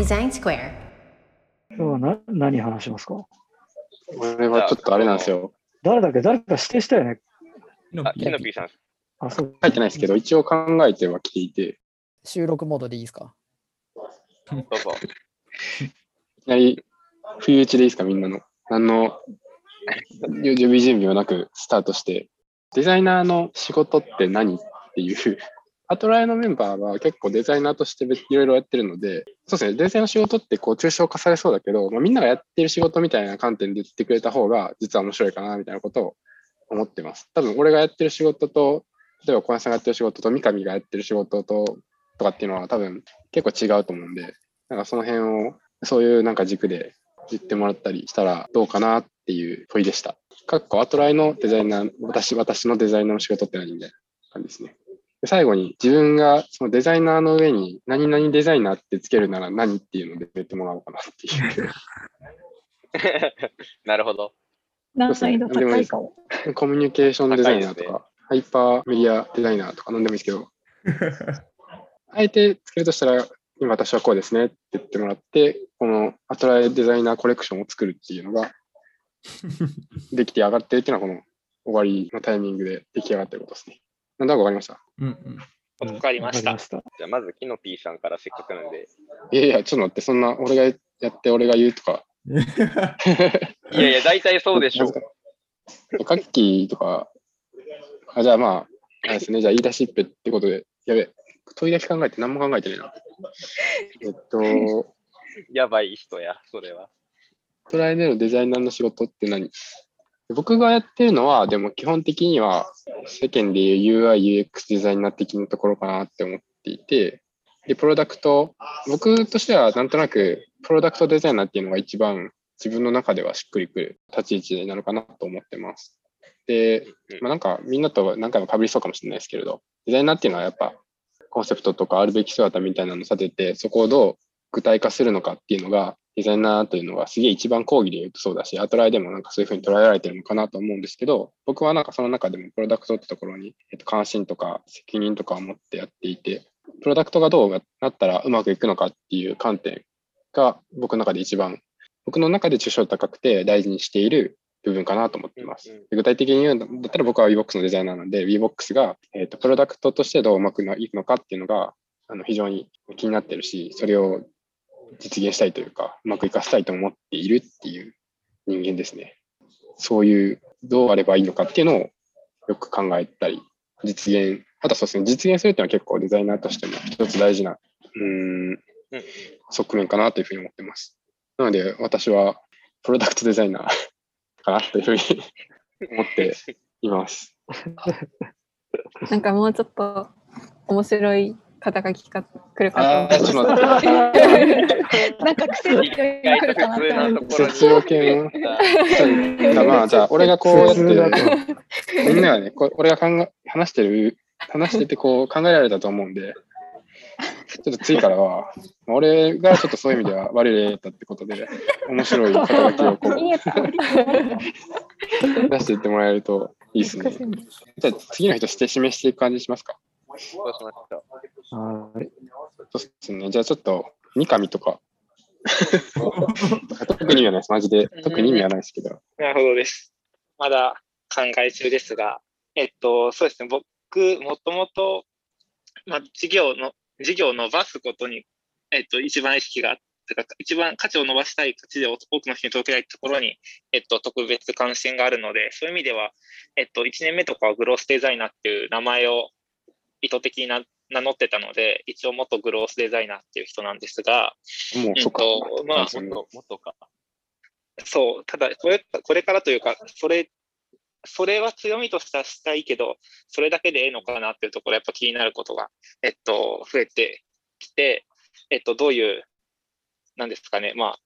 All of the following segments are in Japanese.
Design Square. 今日はな何話しますか？俺はちょっとあれなんですよ。誰だっけ？誰か指定したよね？あ、キノピーさん。あ、そう。書いてないですけど、一応考えてはきていて、収録モードでいいですか？どうぞ。いきなり、不意打ちでいいですか、みんなの。何の準備準備もなくスタートして、デザイナーの仕事って何？っていう、アトライのメンバーは結構デザイナーとしていろいろやってるので、そうですね、デザインの仕事ってこう抽象化されそうだけど、まあ、みんながやってる仕事みたいな観点で言ってくれた方が、実は面白いかな、みたいなことを思ってます。多分、俺がやってる仕事と、例えば小林さんがやってる仕事と、三上がやってる仕事と、とかっていうのは多分結構違うと思うんで、なんかその辺を、そういうなんか軸で言ってもらったりしたらどうかなっていう問いでした。かっこアトライのデザイナー、私、私のデザイナーの仕事って何みたいな感じですね。で最後に自分がそのデザイナーの上に何々デザイナーってつけるなら何っていうので言ってもらおうかなっていう。なるほど。難易度高いかも。コミュニケーションデザイナーとか、ハイパーメディアデザイナーとか何でもいいですけど、あえてつけるとしたら、今私はこうですねって言ってもらって、このアトライデザイナーコレクションを作るっていうのが、できて上がってるっていうのは、この終わりのタイミングで出来上がってることですね。なんだかわかりましたうんうん。わかりました。じゃあ、まずキノピーさんからせっかくなんで。いやいや、ちょっと待って、そんな俺がやって俺が言うとか、いやいや、大体そうでしょう。カッキーとか、あ、じゃあまあ、あれですね、じゃあ言い出しっぺってことで、やべえ、問いだけ考えて何も考えてないな。えっと、やばい人や、それは。トライネのデザイナーの仕事って何？僕がやってるのは、でも基本的には世間でいう UI、UX デザイナー的なところかなって思っていて、で、プロダクト、僕としてはなんとなく、プロダクトデザイナーっていうのが一番自分の中ではしっくりくる立ち位置なのかなと思ってます。で、まあ、なんかみんなと何回も被りそうかもしれないですけれど、デザイナーっていうのはやっぱコンセプトとかあるべき姿みたいなのを立てて、そこをどう具体化するのかっていうのが、デザイナーというのがすげえ一番講義で言うとそうだし、アトライでもなんかそういうふうに捉えられてるのかなと思うんですけど、僕はなんかその中でもプロダクトってところに、えっと、関心とか責任とかを持ってやっていて、プロダクトがどうなったらうまくいくのかっていう観点が僕の中で一番、僕の中で抽象度高くて大事にしている部分かなと思っています。具体的に言うんだったら僕は WeBox のデザイナーなので、WeBox が、えっとプロダクトとしてどううまくいくのかっていうのがあの非常に気になってるし、それを実現したいというか、うまくいかせたいと思っているっていう人間ですね。そういう、どうあればいいのかっていうのをよく考えたり、実現、あとそうですね、実現するっていうのは結構デザイナーとしても一つ大事な、うん、側面かなというふうに思ってます。なので、私はプロダクトデザイナー かなというふうに 思っています。なんかもうちょっと面白い肩書きが来るかああ、ちと思ょっと待って。って。なんか癖強い来るかなっ普通なて思っところに。節要系まあ、じゃあ、俺がこうやって、みんなはね、こう俺が考え話してる、話しててこう考えられたと思うんで、ちょっと次からは、俺がちょっとそういう意味では悪い例だったってことで、面白い肩書きをこう。出していってもらえるといいですね。じゃあ次の人して示していく感じにしますか？どうしましょうはい。そうですね。じゃあちょっと、三上とか。特に意味はないです。マジで。特に意味はないですけど。なるほどです。まだ考え中ですが、えっと、そうですね、僕、もともと、まあ、事業の、事業を伸ばすことに、えっと、一番意識があってか、一番価値を伸ばしたい、価値で多くの人に届けたいところに、えっと、特別関心があるので、そういう意味では、えっと、1年目とかはグロースデザイナーっていう名前を意図的にな名乗ってたので、一応元グロースデザイナーっていう人なんですが、もう、そっか。と、まあ、そうもっと、もっとか。そう、ただこれ、これからというか、それ、それは強みとしてはしたいけど、それだけでええのかなっていうところ、やっぱ気になることが、えっと、増えてきて、えっと、どういう、なんですかね、まあ、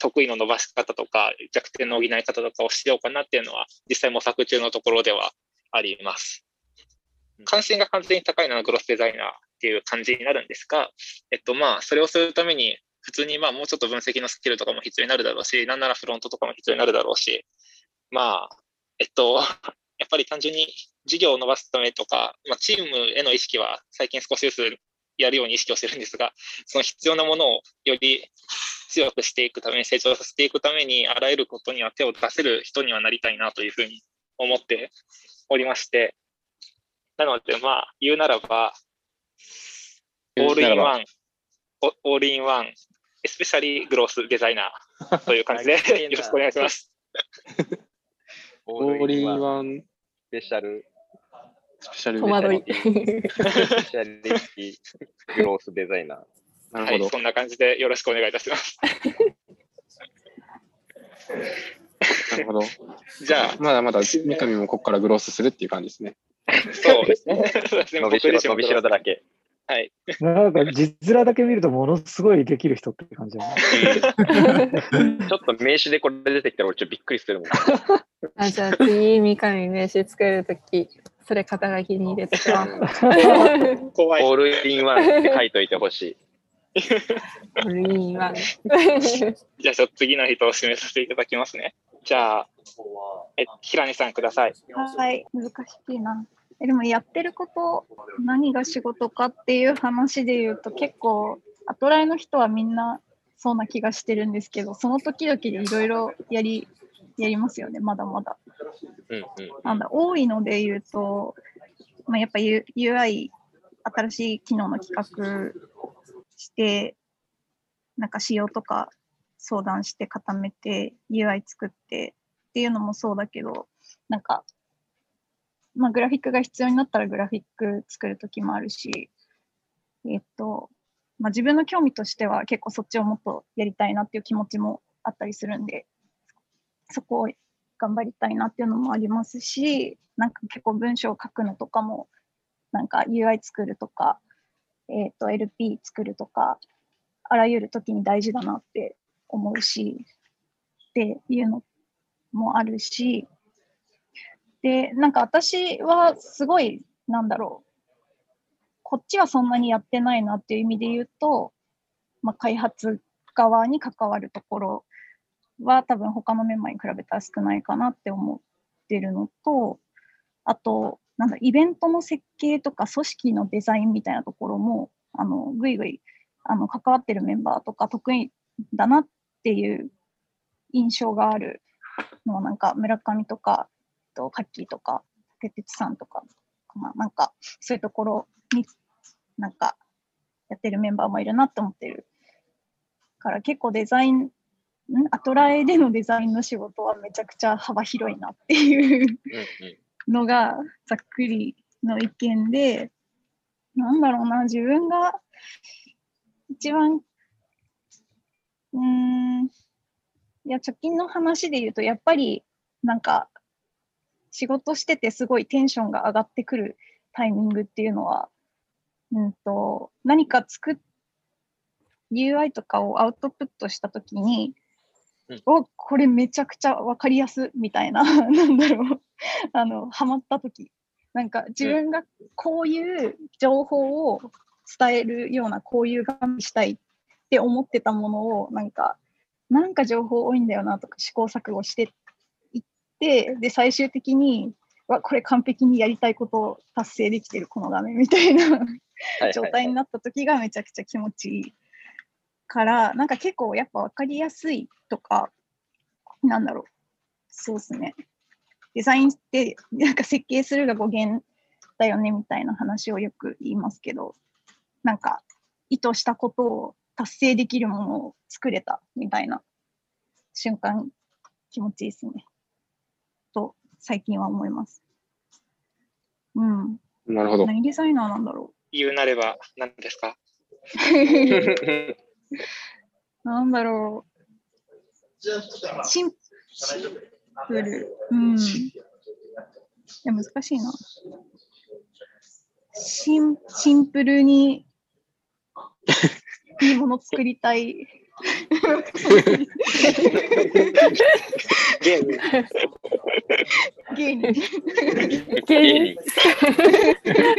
得意の伸ばし方とか、弱点の補い方とかをしようかなっていうのは、実際模索中のところではあります。関心が完全に高いのはグロスデザイナーっていう感じになるんですが、えっと、まあ、それをするために、普通にまあもうちょっと分析のスキルとかも必要になるだろうし、なんならフロントとかも必要になるだろうし、まあ、えっと、やっぱり単純に事業を伸ばすためとか、まあ、チームへの意識は最近少しずつやるように意識をしてるんですが、その必要なものをより強くしていくために、成長させていくために、あらゆることには手を出せる人にはなりたいなというふうに思っておりまして、なので、まあ、言うならば、オールインワン、オオールインワン、エスペシャリーグロースデザイナーという感じでよろしくお願いします。オールインン。ワンスペシャル、スペシャル戸惑い。スペシャリティグロースデザイナー。はい、なるほど。そんな感じでよろしくお願いいたします。なるほど。じゃあ、まだまだ三上もここからグロースするっていう感じですね。そうですね。そうですね伸びしろ、伸びしろだらけ。はい。なんか、実面だけ見るとものすごいできる人って感じ。ちょっと名刺でこれ出てきたら俺ちょっとびっくりするもん。あじゃあ次、三上名刺作るとき、それ肩書きに入れて。怖い。オールインワンって書いといてほしい。オルインワン。じゃあ、ちょっと次の人を指名させていただきますね。じゃあ、え、平根さんください。はい、難しいな。えでもやってること、何が仕事かっていう話で言うと結構、アトライの人はみんなそうな気がしてるんですけど、その時々でいろいろやり、やりますよね、まだまだ。うんうん。なんだ、多いので言うと、まあ、やっぱ UI、新しい機能の企画して、なんか仕様とか相談して固めて、UI 作ってっていうのもそうだけど、なんか、まあ、グラフィックが必要になったらグラフィック作るときもあるし、えっと、まあ、自分の興味としては結構そっちをもっとやりたいなっていう気持ちもあったりするんで、そこを頑張りたいなっていうのもありますし、なんか結構文章を書くのとかも、なんか UI 作るとか、えっ、と LP 作るとか、あらゆる時に大事だなって思うし、っていうのもあるし、で、なんか私はすごい、なんだろう、こっちはそんなにやってないなっていう意味で言うと、まあ、開発側に関わるところは多分他のメンバーに比べたら少ないかなって思ってるのと、あと、なんだ、イベントの設計とか組織のデザインみたいなところも、あの、ぐいぐい、あの、関わってるメンバーとか得意だなっていう印象があるのは、なんか村上とか、とカッキーとか、竹鉄さんとか、まあ、なんかそういうところになんかやってるメンバーもいるなって思ってるから結構デザインん？アトラエでのデザインの仕事はめちゃくちゃ幅広いなっていうのがざっくりの意見でなんだろうな自分が一番うんいや直近の話で言うとやっぱりなんか仕事しててすごいテンションが上がってくるタイミングっていうのは、うんと、何か作っ、UI とかをアウトプットしたときに、うんお、これめちゃくちゃわかりやすみたいな、なんだろう、あの、ハマったとき。なんか自分がこういう情報を伝えるような、こういう画面にしたいって思ってたものを、なんか、なんか情報多いんだよなとか試行錯誤していって、で、最終的に、わ、これ完璧にやりたいことを達成できてる、この画面みたいなはい状態になった時がめちゃくちゃ気持ちいいから、なんか結構やっぱ分かりやすいとか、なんだろう、そうですね。デザインって、なんか設計するが語源だよねみたいな話をよく言いますけど、なんか意図したことを達成できるものを作れたみたいな瞬間、気持ちいいですね。と、最近は思います。うん。なるほど。何デザイナーなんだろ言うなれば何ですか？う。なんだろう。シンシンプル。うん。いや、難しいな。シンシンプルに いいもの作りたい。ゲーム。芸人。芸人。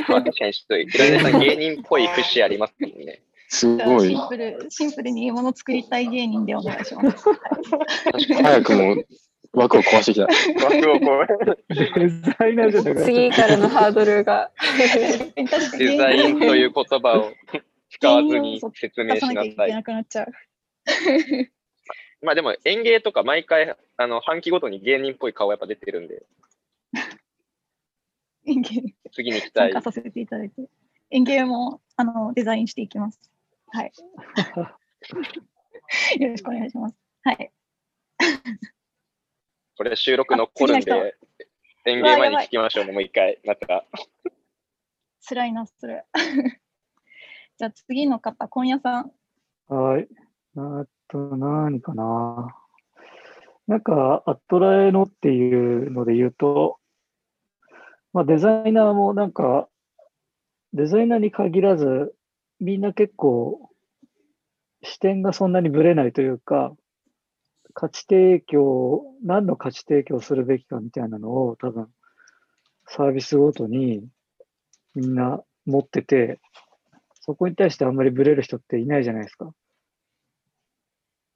まあ確かにちょっと、平根さん芸人っぽい節ありますけどね。すごいシン。プル、シンプルにいいもの作りたい芸人でお願いします。早くも枠を壊してきた。枠をこう、デザイナーじゃ、次からのハードルが。デザインという言葉を。使わずに説明しなさい。なくなっちゃう。まあでも演芸とか毎回、あの、半期ごとに芸人っぽい顔やっぱ出てるんで、園芸次に行きたい参加。させていただいて。園芸もあのデザインしていきます。はい。よろしくお願いします。はい。これ収録残るんで、演芸前に聞きましょうね、もう一回。また。辛いな、それ。じゃあ次の方、今夜さん。はい。あと、何かな。なんか、アットラエのっていうので言うと、まあ、デザイナーもなんか、デザイナーに限らず、みんな結構、視点がそんなにぶれないというか、価値提供、何の価値提供するべきかみたいなのを多分、サービスごとにみんな持ってて、そこに対してあんまりブレる人っていないじゃないですか。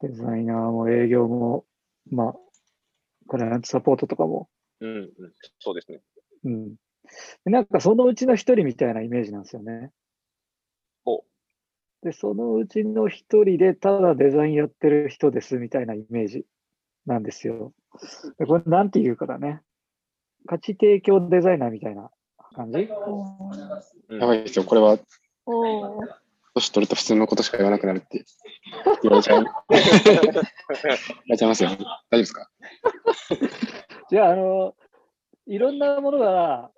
デザイナーも営業も、まあ、クライアントサポートとかも。うん、うん、そうですね。うん。でなんかそのうちの一人みたいなイメージなんですよね。ほで、そのうちの一人でただデザインやってる人ですみたいなイメージなんですよ。でこれなんていうかだね。価値提供デザイナーみたいな感じ？やばいですよ。これは、おー年取ると普通のことしか言わなくなるって 言われちゃう。言われちゃいますよ。大丈夫ですか？じゃあ、あの、いろんなものが、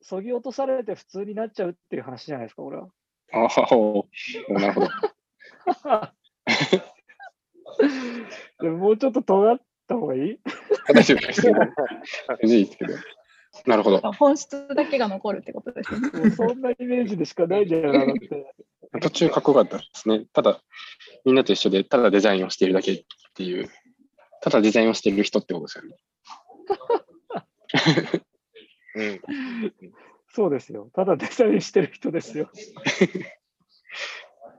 そぎ落とされて普通になっちゃうっていう話じゃないですか、これは。ああ、なるほど。でももうちょっと尖った方がいい？大丈夫です。いいですけど。なるほど。本質だけが残るってことですね。もうそんなイメージでしかないんだよな、だって。途中かっこよかったですね。ただ、みんなと一緒で、ただデザインをしているだけっていう、ただデザインをしている人ってことですよね。うん。そうですよ。ただデザインしてる人ですよ。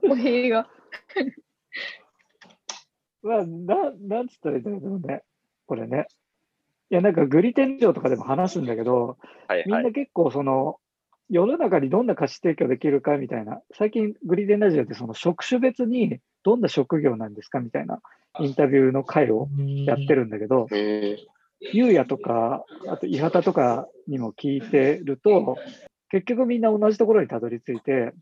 語弊が。まあ、ななんつったらいいんだろうね。これね。いや、なんかグリテン上とかでも話すんだけど、はいはい。みんな結構その、世の中にどんな価値提供できるかみたいな、最近グリテンラジオってその職種別にどんな職業なんですかみたいなインタビューの回をやってるんだけど、えゆうやとか、あと、伊畑とかにも聞いてると、結局みんな同じところにたどり着いて、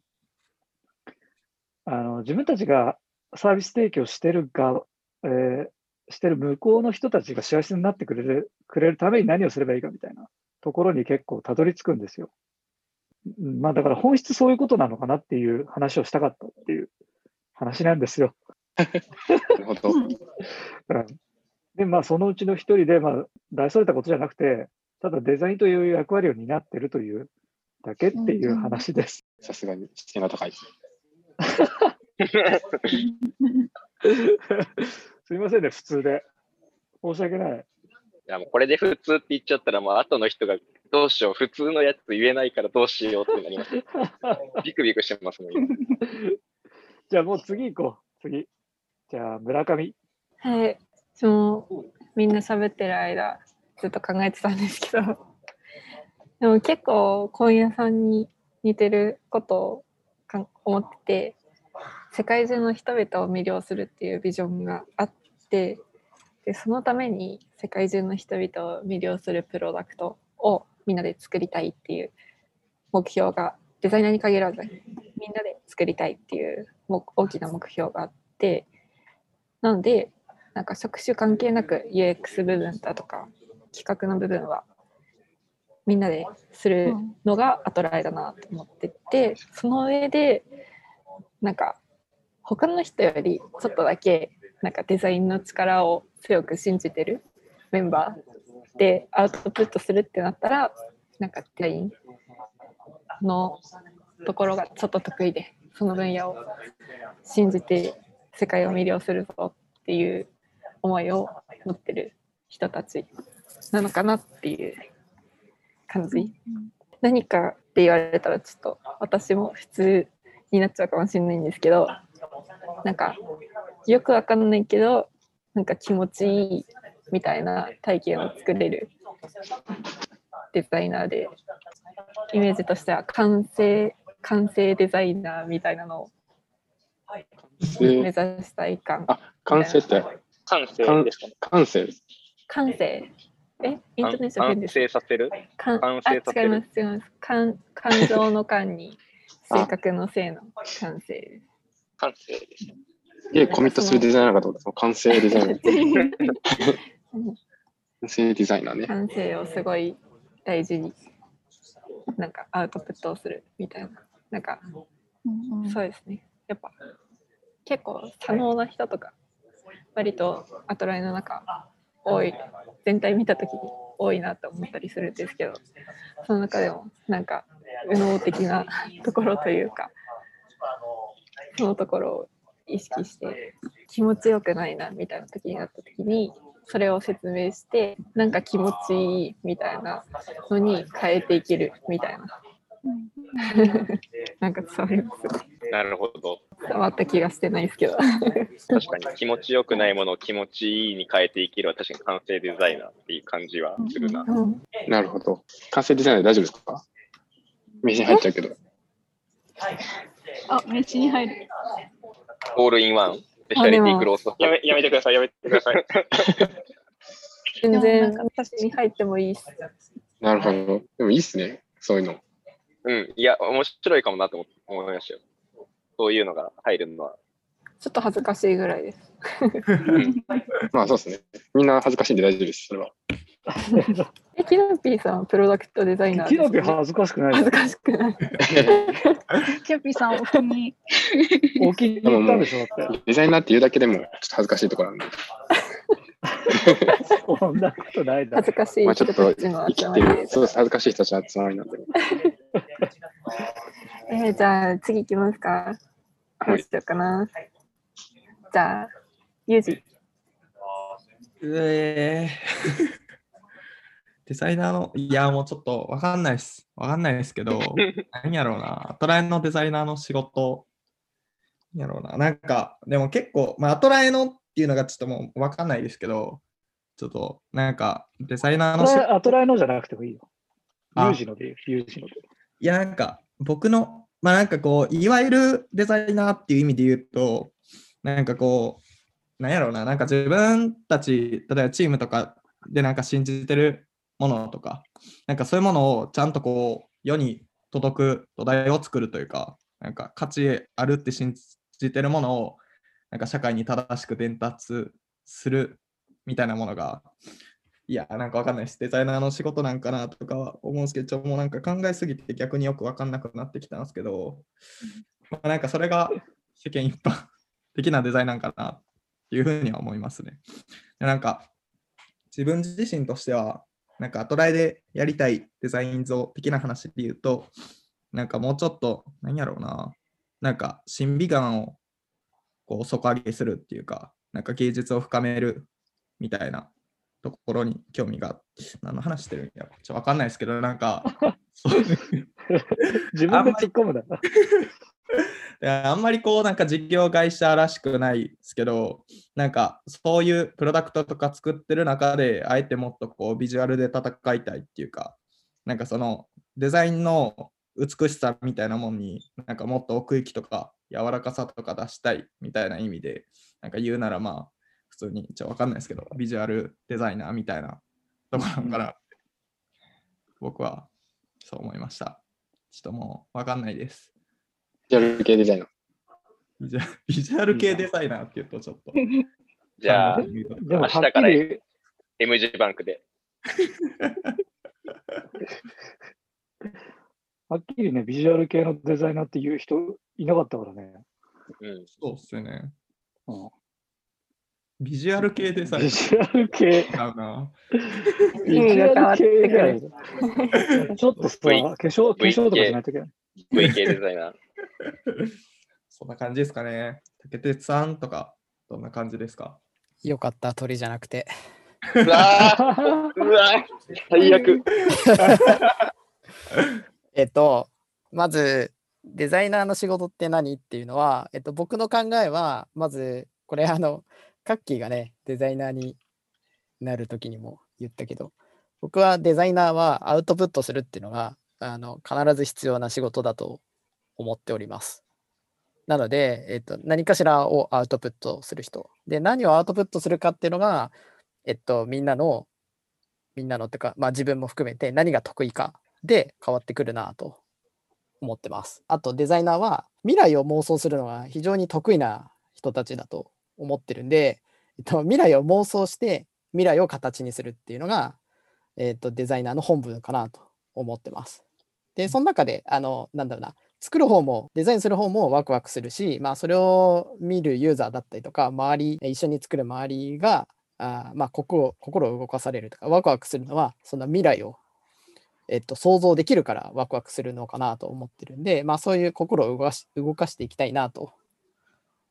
あの、自分たちがサービス提供してるが、えーしてる向こうの人たちが幸せになってくれる、くれるために何をすればいいかみたいなところに結構たどり着くんですよ。うんまあだから本質そういうことなのかなっていう話をしたかったっていう話なんですよ。ー、なるほど。うんで、まあ、そのうちの一人で、まあ、大それたことじゃなくて、ただデザインという役割を担ってるというだけっていう話です。さすがに視点が高いです。すいませんね、普通で。申し訳ない。いやもうこれで普通って言っちゃったら、もう後の人がどうしよう、普通のやつ言えないからどうしようってなります。ビクビクしてますもん、今じゃあもう次行こう。次。じゃあ、村上。はい。私もみんな喋ってる間、ずっと考えてたんですけど、でも結構、今夜さんに似てることをかん思ってて、世界中の人々を魅了するっていうビジョンがあって、でそのために世界中の人々を魅了するプロダクトをみんなで作りたいっていう目標がデザイナーに限らずみんなで作りたいっていう大きな目標があってなのでなんか職種関係なく UX 部分だとか企画の部分はみんなでするのがアトライだなと思っててその上でなんか他の人よりちょっとだけなんかデザインの力を強く信じてるメンバーでアウトプットするってなったらなんかデザインのところがちょっと得意でその分野を信じて世界を魅了するぞっていう思いを持ってる人たちなのかなっていう感じ。何かって言われたらちょっと私も普通になっちゃうかもしれないんですけどなんかよくわかんないけどなんか気持ちいいみたいな体験を作れるデザイナーでイメージとしては完成完成デザイナーみたいなのをで目指したい感。あ、完成って、感性ですかね。感性です。感性。え？イントネーションです？成させる？完成させる？あ違います、違います。感感情の感に、性格の性の感性です。感性です。で、コミットするデザイナーかと思った完成デザイナー。完成デザイナーね。感性をすごい大事に、なんかアウトプットをするみたいな。なんか、うんうんそうですね。やっぱ、結構、左脳な人とか、割とアトライの中、多い、全体見たときに多いなと思ったりするんですけど、その中でも、なんか、右脳的なところというか、そのところを意識して、気持ちよくないなみたいな時になった時に、それを説明して、なんか気持ちいいみたいなのに変えていけるみたいな。なんか伝わりますなるほど。伝わった気がしてないですけど。確かに気持ちよくないものを気持ちいいに変えていけるは確かに完成デザイナーっていう感じはするな。うんなるほど。完成デザイナーで大丈夫ですか？名刺に入っちゃうけど。あ、名刺に入る。オールインワン、スペシャリティクロースやめやめてください、やめてください。全然私に入ってもいいし。なるほど。でもいいっすね。そういうの。うん、いや、面白いかもなと思思いましたよ。そういうのが入るのは。ちょっと恥ずかしいぐらいです。まあそうですね。みんな恥ずかしいんで大丈夫です。それは。え、キノピーさん、プロダクトデザイナーね、ノピ恥ずかしくない恥ずかしくない。キャピーさん、お気に。お気に入ったんでしょだって。デザイナーって言うだけでもちょっと恥ずかしいところなんで。そんなことないだ恥ずかしいまあちょっと人たちの生きてる、集まりです。そうです。恥ずかしい人たちの集まりなんで。えーじゃあ次行きますか。どうしようかな。じゃあ、ユージ。えー デザイナーの、いや、もうちょっとわかんないです。わかんないですけど、何やろうな。アトラエのデザイナーの仕事、何やろうな。なんか、でも結構、まあ、アトラエのっていうのがちょっともうわかんないですけど、ちょっと、なんか、デザイナーの仕事アトライのじゃなくてもいいよ。あユージのでいいよ、ユージので。いや、なんか、僕の、まあなんかこう、いわゆるデザイナーっていう意味で言うと、なんかこう、なんやろうな、なんか自分たち、例えばチームとかでなんか信じてるものとか、なんかそういうものをちゃんとこう、世に届く土台を作るというか、なんか価値あるって信じてるものを、なんか社会に正しく伝達するみたいなものが、いや、なんかわかんないです。デザイナーの仕事なんかなとかは思うんですけど、もうなんか考えすぎて逆によくわかんなくなってきたんですけど、まあ、なんかそれが世間一般的なデザインなんかなっていうふうには思いますね。でなんか自分自身としては、なんかアトライでやりたいデザイン像的な話で言うと、なんかもうちょっと、何やろうな、なんか審美眼をこう底上げするっていうか、なんか芸術を深めるみたいなところに興味が何の話してるんやろちょっとわかんないですけど、なんか、自分で突っ込むな。あんまりこうなんか事業会社らしくないですけど、なんかそういうプロダクトとか作ってる中で、あえてもっとこうビジュアルで戦いたいっていうか、なんかそのデザインの美しさみたいなもんになんかもっと奥行きとか柔らかさとか出したいみたいな意味で、なんか言うならまあ普通に、ちょっとわかんないですけど、ビジュアルデザイナーみたいなところかなって、僕はそう思いました。ちょっともうわかんないです。ビジュアル系デザイナー。ビジュアビジュアル系デザイナーって言うとちょっと。じゃあ、明日からきり、M 字バンクで。はっきりね、ビジュアル系のデザイナーっていう人いなかったからね。うん。そうっすよね。うんビジュアル系デザイナービジュアル系。ビジュアル系ぐらいちょっとさ、化粧、化粧とかしないといけない。V 系デザイナー。そんな感じですかね。竹鉄さんとか、どんな感じですか？よかった、鳥じゃなくて。うわー うわー最悪。えっと、まず、デザイナーの仕事って何っていうのは、えっと、僕の考えは、まず、これ、あの、カッキーがね、デザイナーになるときにも言ったけど、僕はデザイナーはアウトプットするっていうのが、あの、必ず必要な仕事だと思っております。なので、えっと、何かしらをアウトプットする人。で、何をアウトプットするかっていうのが、えっと、みんなの、みんなのっていうか、まあ自分も含めて何が得意かで変わってくるなと思ってます。あとデザイナーは未来を妄想するのが非常に得意な人たちだと思ってるんで、えっと、未来を妄想して未来を形にするっていうのが、えっと、デザイナーの本分かなと思ってます。で、その中で、あの、なんだろうな、作る方もデザインする方もワクワクするし、まあ、それを見るユーザーだったりとか、周り、一緒に作る周りが、あまあ、心心を動かされるとか、ワクワクするのは、その未来を、えっと、想像できるからワクワクするのかなと思ってるんで、まあ、そういう心を動かし動かしていきたいなと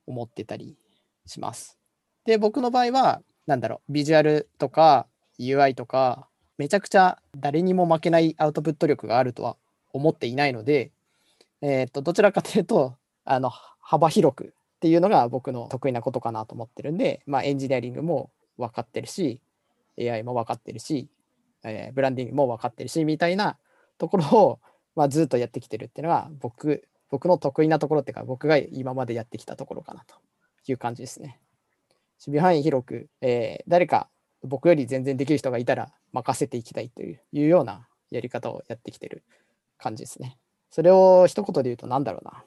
思ってたりします。で、僕の場合は、なんだろう、ビジュアルとか UI とか、めちゃくちゃ誰にも負けないアウトプット力があるとは思っていないので、えっと、どちらかというと、あの、幅広くっていうのが僕の得意なことかなと思ってるんで、まあ、エンジニアリングも分かってるし、AI も分かってるし、えーブランディングも分かってるし、みたいなところを、まあ、ずっとやってきてるっていうのが、僕、僕の得意なところっていうか、僕が今までやってきたところかなという感じですね。守備範囲広く、えー誰か僕より全然できる人がいたら任せていきたいというようなやり方をやってきてる感じですね。それを一言で言うと何だろうな。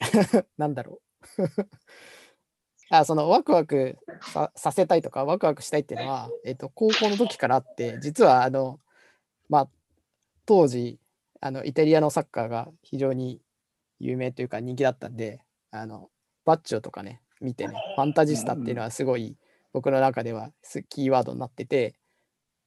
なんだろう。あそのワクワクささせたいとかワクワクしたいっていうのは、えっと高校の時からあって実はあのまあ当時あのイタリアのサッカーが非常に有名というか人気だったんであのバッチョとかね見てねファンタジスタっていうのはすごい僕の中ではすキーワードになってて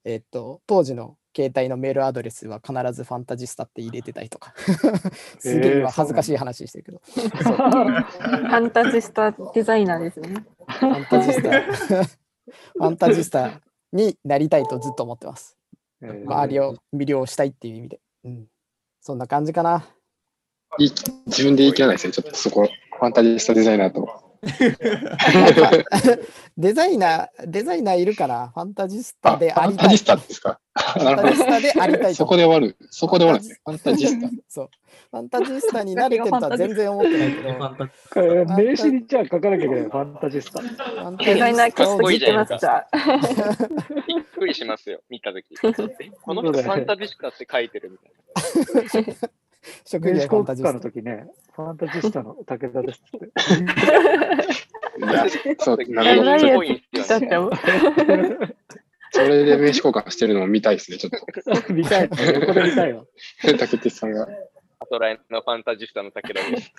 えっと当時の携帯のメールアドレスは必ずファンタジスタって入れてたりとか すげえ恥ずかしい話してるけど、そうファンタジスタデザイナーですね。ファンタジスタ ファンタジスタになりたいとずっと思ってます。えー周りを魅了したいっていう意味で。うん。そんな感じかな。いい自分で言い切らないですね、ちょっとそこ、ファンタジスタデザイナーと。デザイナー、デザイナーいるから、ファンタジスタでありたい。ァンタジスタですか？ファンタジ。スタでありたいとそこで終わる。そこで終わる。ファンタジスタ。そう。ファンタジスタに慣れてるとは全然思ってないけど、フこれ名刺にじゃあ書かなきゃいけない。ファンタジスタ。デザイナーキャスト聞いてますか？っじゃあ。びっくりしますよ、見たとき。え この人ファンタジスタって書いてるみたいな。職名業ファンタジスタの。時ね、ファンタジスタの武田ですって。そう、なるほど。それで名刺交換してるのも見たいですね、ちょっと。見たい。横で見たいわ。さんが。アトライのファンタジスタの武田です。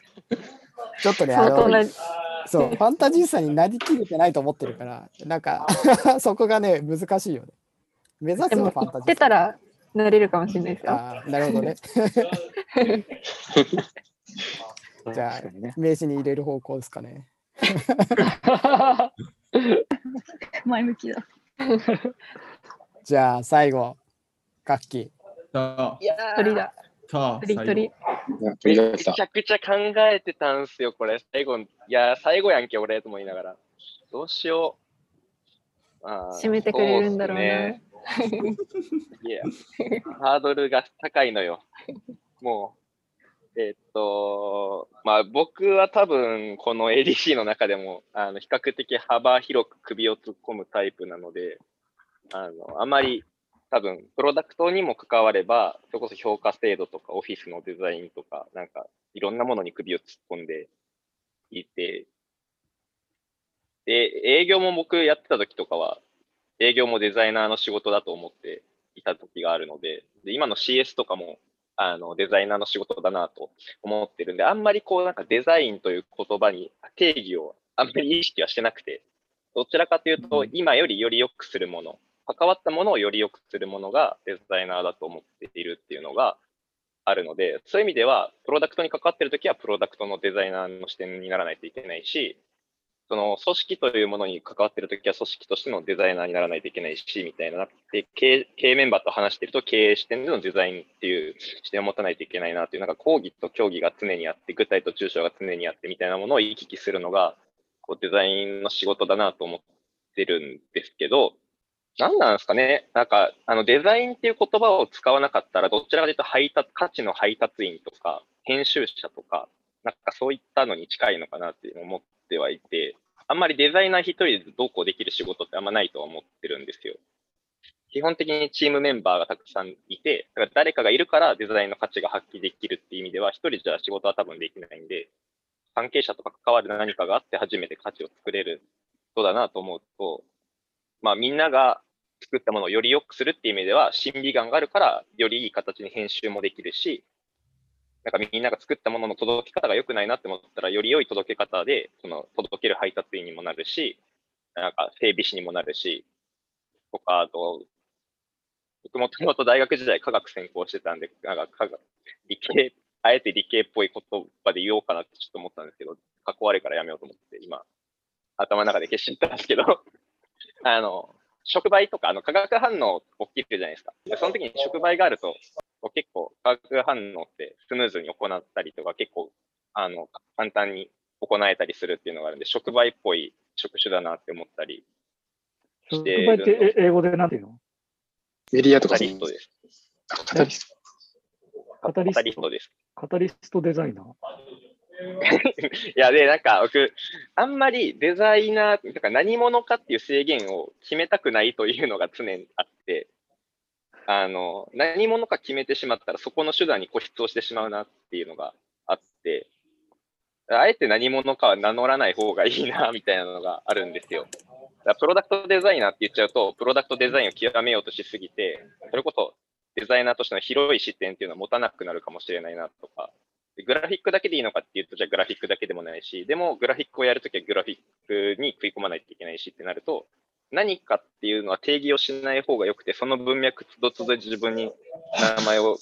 ちょっとね、あの、そう、ファンタジスタになりきれてないと思ってるから、なんか、そこがね、難しいよね。目指ですものファンタジスタ。出たらなれるかもしれないですよ。あーなるほどね。じゃあ。名刺に入れる方向ですかね。前向きだ。じゃあ最後、楽器。さいや鳥だ。鳥鳥。めちゃくちゃ考えてたんすよ、これ。最後、いや、最後やんけ、俺とも言いながら。どうしよう。あー締めてくれるんだろうねいや、ハードルが高いのよ。もう、えっと、まあ僕は多分この ADC の中でもあの比較的幅広く首を突っ込むタイプなので、あの、あまり多分プロダクトにも関われば、それこそ評価制度とかオフィスのデザインとか、なんかいろんなものに首を突っ込んでいて、で、営業も僕やってた時とかは、営業もデザイナーの仕事だと思っていた時があるので、で今の CS とかもあのデザイナーの仕事だなと思ってるんで、あんまりこうなんかデザインという言葉に定義をあんまり意識はしてなくて、どちらかというと、今よりより良くするもの、関わったものをより良くするものがデザイナーだと思っているっていうのがあるので、そういう意味では、プロダクトに関わっているときは、プロダクトのデザイナーの視点にならないといけないし、その組織というものに関わってるときは、組織としてのデザイナーにならないといけないし、みたいな。で、経営メンバーと話していると、経営視点でのデザインっていう視点を持たないといけないなっていう、なんか講義と競技が常にあって、具体と抽象が常にあってみたいなものを行き来するのが、こうデザインの仕事だなと思ってるんですけど、何なんですかね？なんか、あの、デザインっていう言葉を使わなかったら、どちらかというと配達、価値の配達員とか、編集者とか、なんかそういったのに近いのかなっていうのを思ってはいて、あんまりデザイナー一人でどうこうできる仕事ってあんまないとは思ってるんですよ。基本的にチームメンバーがたくさんいて、だから誰かがいるからデザインの価値が発揮できるっていう意味では、一人じゃ仕事は多分できないんで、関係者とか関わる何かがあって初めて価値を作れる人だなと思うと、まあみんなが作ったものをより良くするっていう意味では、審美眼があるから、よりいい形に編集もできるし、なんかみんなが作ったものの届け方が良くないなって思ったら、より良い届け方で、その届ける配達員にもなるし、なんか整備士にもなるし、とか、あと、僕もともと大学時代科学専攻してたんで、なんか科学、理系、あえて理系っぽい言葉で言おうかなってちょっと思ったんですけど、かっこ悪いからやめようと思って、今、頭の中で消してたんですけど、あの、触媒とか、あの、化学反応起きるじゃないですか。その時に触媒があると、結構化学反応ってスムーズに行ったりとか、結構、あの、簡単に行えたりするっていうのがあるんで、触媒っぽい職種だなって思ったり触して媒って英語でなんていうの？メディアとかカタリストです。あカタリスト。カタリストカタリストです。カタリストデザイナー？いや、で、なんか僕、あんまりデザイナー、とか何者かっていう制限を決めたくないというのが常にあって、あの、何者か決めてしまったらそこの手段に固執をしてしまうなっていうのがあって、あえて何者かは名乗らない方がいいな、みたいなのがあるんですよ。だからプロダクトデザイナーって言っちゃうと、プロダクトデザインを極めようとしすぎて、それこそデザイナーとしての広い視点っていうのを持たなくなるかもしれないなとか、グラフィックだけでいいのかっていうと、じゃあグラフィックだけでもないし、でもグラフィックをやるときはグラフィックに食い込まないといけないしってなると、何かっていうのは定義をしない方がよくて、その文脈つどつど自分に名前を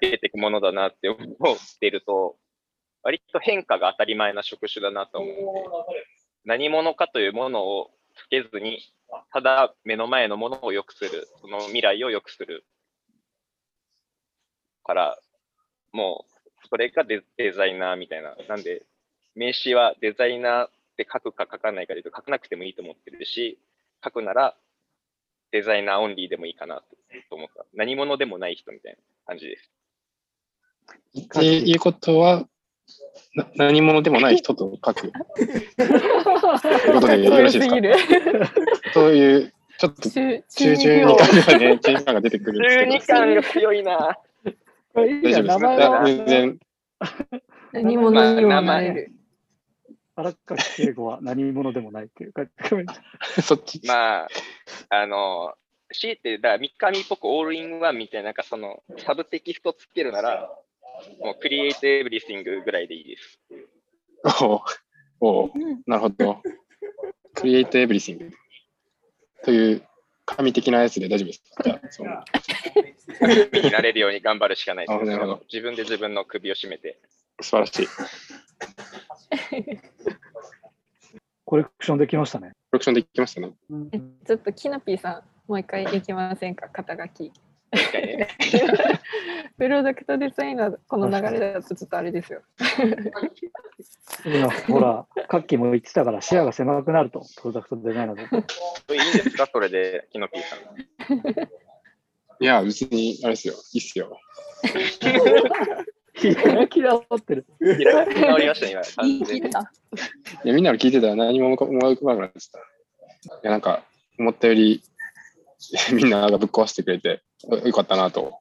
入れていくものだなって思ってると、割と変化が当たり前な職種だなと思うので、何者かというものをつけずに、ただ目の前のものを良くする、その未来を良くするから、もう、それがデデザイナーみたいな。なんで、名詞はデザイナーって書くか書かないかで言うと書かなくてもいいと思ってるし、書くならデザイナーオンリーでもいいかなと思った。何者でもない人みたいな感じです。っていうことは、な何者でもない人と書く。ということでよろしいですか？る。そういう、ちょっと中中中二感がね、中二感が出てくるんですけど。12感が強いな。これいいじゃん、名大丈夫ですか前は全然、何者にもなれる。荒垣敬吾は何者でもないっていう書いてくれるそっち。まあ、あの、強いて、だから三上っぽくオールインワンみたいな、なんかその、サブテキストつけるなら、もうクリエイトエブリシングぐらいでいいです。おうおうなるほど。クリエイトエブリシング。という神的なやつで大丈夫ですかじゃあその神になれるように頑張るしかないですあなるほど自分で自分の首を絞めて。素晴らしい。コ コレクションできましたね。レクションできましたね。えちょっとキノピーさん、もう一回いきませんか、肩書き。プロダクトデザイナー、この流れだとちょっとあれですよ。今、ほら、カッキーも言ってたから視野が狭くなると、プロダクトデザイナーだと。いいんですか？それで、キノピーさん。いや、別に、あれですよ。いいっすよ。開き直ってる。開き直りましたね、今。言い完全に切った。いや、みんなの聞いてたら何も思い浮かばなくなってた。いや、なんか、思ったより、みんながぶっ壊してくれて、よよかったなと、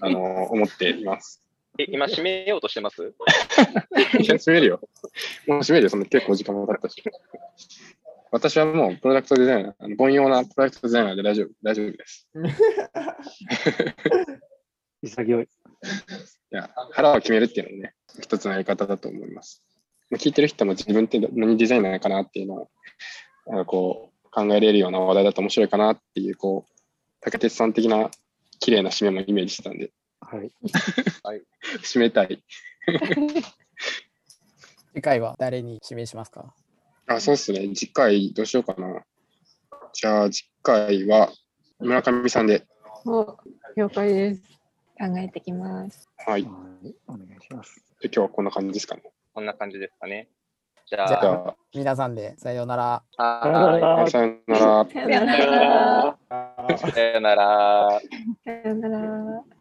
あの思っています。え、今、締めようとしてます？いや、閉めるよ。もう閉めるよ。そんな結構時間も経ったし。私はもうプロダクトデザイナー、あの凡庸なプロダクトデザイナーで大丈夫、大丈夫です。潔い。いや、腹を決めるっていうのもね、一つのやり方だと思います。まあ聞いてる人も自分って何デザイナーかなっていうのを、なんかこう、考えれるような話題だと面白いかなっていう、こう、竹鉄さん的な綺麗な締めもイメージしてたんで、はい。締めたい。次回は誰に指名しますか？あ、そうっすね。次回どうしようかな。じゃあ、次回は村上さんで。お了解です。考えてきます。はい。はい。お願いします。で今日はこんな感じですかね。こんな感じですかね。じじゃじゃゃあ、皆さんでさようなら。はあ、さよなら。さよなら。い。さよなら。さよなら。